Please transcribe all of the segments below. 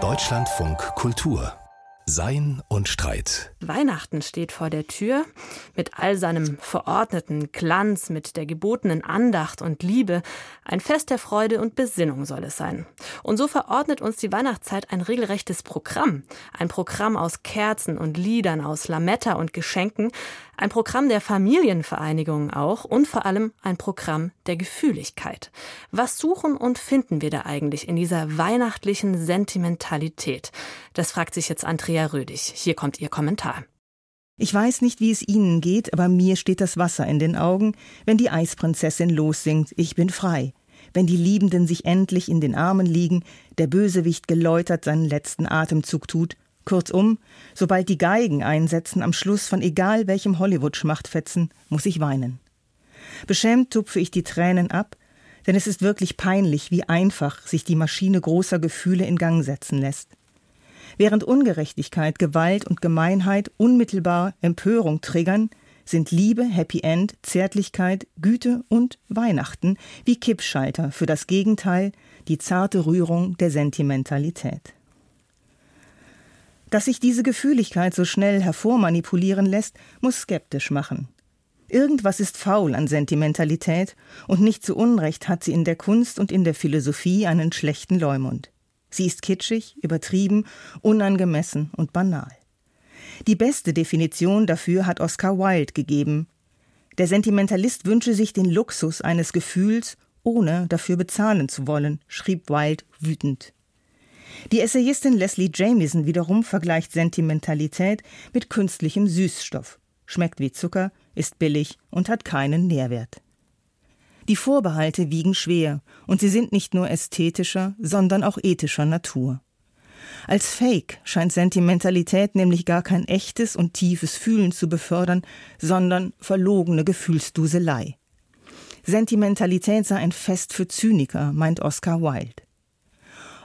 Deutschlandfunk Kultur sein und Streit. Weihnachten steht vor der Tür mit all seinem verordneten Glanz, mit der gebotenen Andacht und Liebe. Ein Fest der Freude und Besinnung soll es sein. Und so verordnet uns die Weihnachtszeit ein regelrechtes Programm. Ein Programm aus Kerzen und Liedern, aus Lametta und Geschenken. Ein Programm der Familienvereinigung auch und vor allem ein Programm der Gefühligkeit. Was suchen und finden wir da eigentlich in dieser weihnachtlichen Sentimentalität? Das fragt sich jetzt Andrea Rödig. Hier kommt ihr Kommentar. Ich weiß nicht, wie es Ihnen geht, aber mir steht das Wasser in den Augen, wenn die Eisprinzessin lossingt, ich bin frei. Wenn die Liebenden sich endlich in den Armen liegen, der Bösewicht geläutert seinen letzten Atemzug tut, Kurzum, sobald die Geigen einsetzen am Schluss von egal welchem Hollywood-Schmachtfetzen, muss ich weinen. Beschämt tupfe ich die Tränen ab, denn es ist wirklich peinlich, wie einfach sich die Maschine großer Gefühle in Gang setzen lässt. Während Ungerechtigkeit, Gewalt und Gemeinheit unmittelbar Empörung triggern, sind Liebe, Happy End, Zärtlichkeit, Güte und Weihnachten wie Kippschalter für das Gegenteil, die zarte Rührung der Sentimentalität. Dass sich diese Gefühligkeit so schnell hervormanipulieren lässt, muss skeptisch machen. Irgendwas ist faul an Sentimentalität, und nicht zu Unrecht hat sie in der Kunst und in der Philosophie einen schlechten Leumund. Sie ist kitschig, übertrieben, unangemessen und banal. Die beste Definition dafür hat Oscar Wilde gegeben. Der Sentimentalist wünsche sich den Luxus eines Gefühls, ohne dafür bezahlen zu wollen, schrieb Wilde wütend. Die Essayistin Leslie Jamieson wiederum vergleicht Sentimentalität mit künstlichem Süßstoff. Schmeckt wie Zucker, ist billig und hat keinen Nährwert. Die Vorbehalte wiegen schwer und sie sind nicht nur ästhetischer, sondern auch ethischer Natur. Als Fake scheint Sentimentalität nämlich gar kein echtes und tiefes Fühlen zu befördern, sondern verlogene Gefühlsduselei. Sentimentalität sei ein Fest für Zyniker, meint Oscar Wilde.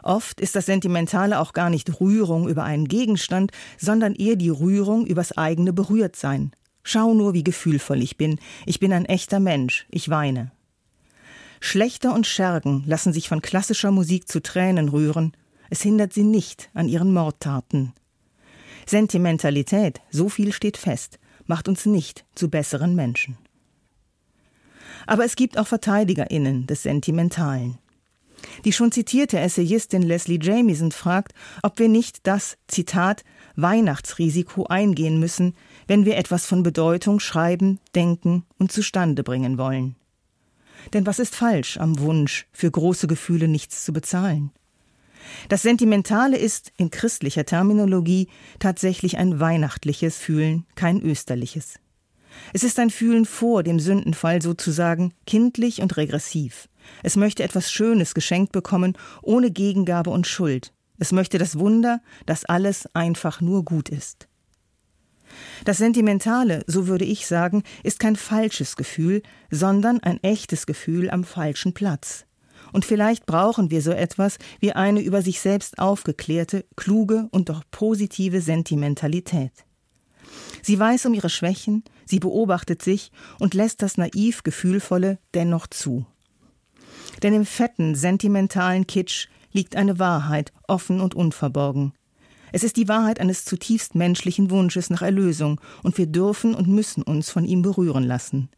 Oft ist das Sentimentale auch gar nicht Rührung über einen Gegenstand, sondern eher die Rührung übers eigene Berührtsein. Schau nur, wie gefühlvoll ich bin. Ich bin ein echter Mensch. Ich weine. Schlechter und Schergen lassen sich von klassischer Musik zu Tränen rühren. Es hindert sie nicht an ihren Mordtaten. Sentimentalität, so viel steht fest, macht uns nicht zu besseren Menschen. Aber es gibt auch VerteidigerInnen des Sentimentalen. Die schon zitierte Essayistin Leslie Jamieson fragt, ob wir nicht das, Zitat, Weihnachtsrisiko eingehen müssen, wenn wir etwas von Bedeutung schreiben, denken und zustande bringen wollen. Denn was ist falsch am Wunsch, für große Gefühle nichts zu bezahlen? Das Sentimentale ist in christlicher Terminologie tatsächlich ein weihnachtliches Fühlen, kein österliches. Es ist ein Fühlen vor dem Sündenfall sozusagen, kindlich und regressiv. Es möchte etwas Schönes geschenkt bekommen, ohne Gegengabe und Schuld. Es möchte das Wunder, dass alles einfach nur gut ist. Das Sentimentale, so würde ich sagen, ist kein falsches Gefühl, sondern ein echtes Gefühl am falschen Platz. Und vielleicht brauchen wir so etwas wie eine über sich selbst aufgeklärte, kluge und doch positive Sentimentalität. Sie weiß um ihre Schwächen, sie beobachtet sich und lässt das naiv Gefühlvolle dennoch zu. Denn im fetten, sentimentalen Kitsch liegt eine Wahrheit, offen und unverborgen. Es ist die Wahrheit eines zutiefst menschlichen Wunsches nach Erlösung, und wir dürfen und müssen uns von ihm berühren lassen.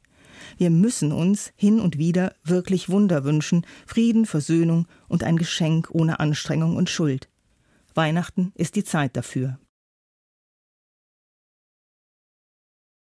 Wir müssen uns hin und wieder wirklich Wunder wünschen, Frieden, Versöhnung und ein Geschenk ohne Anstrengung und Schuld. Weihnachten ist die Zeit dafür.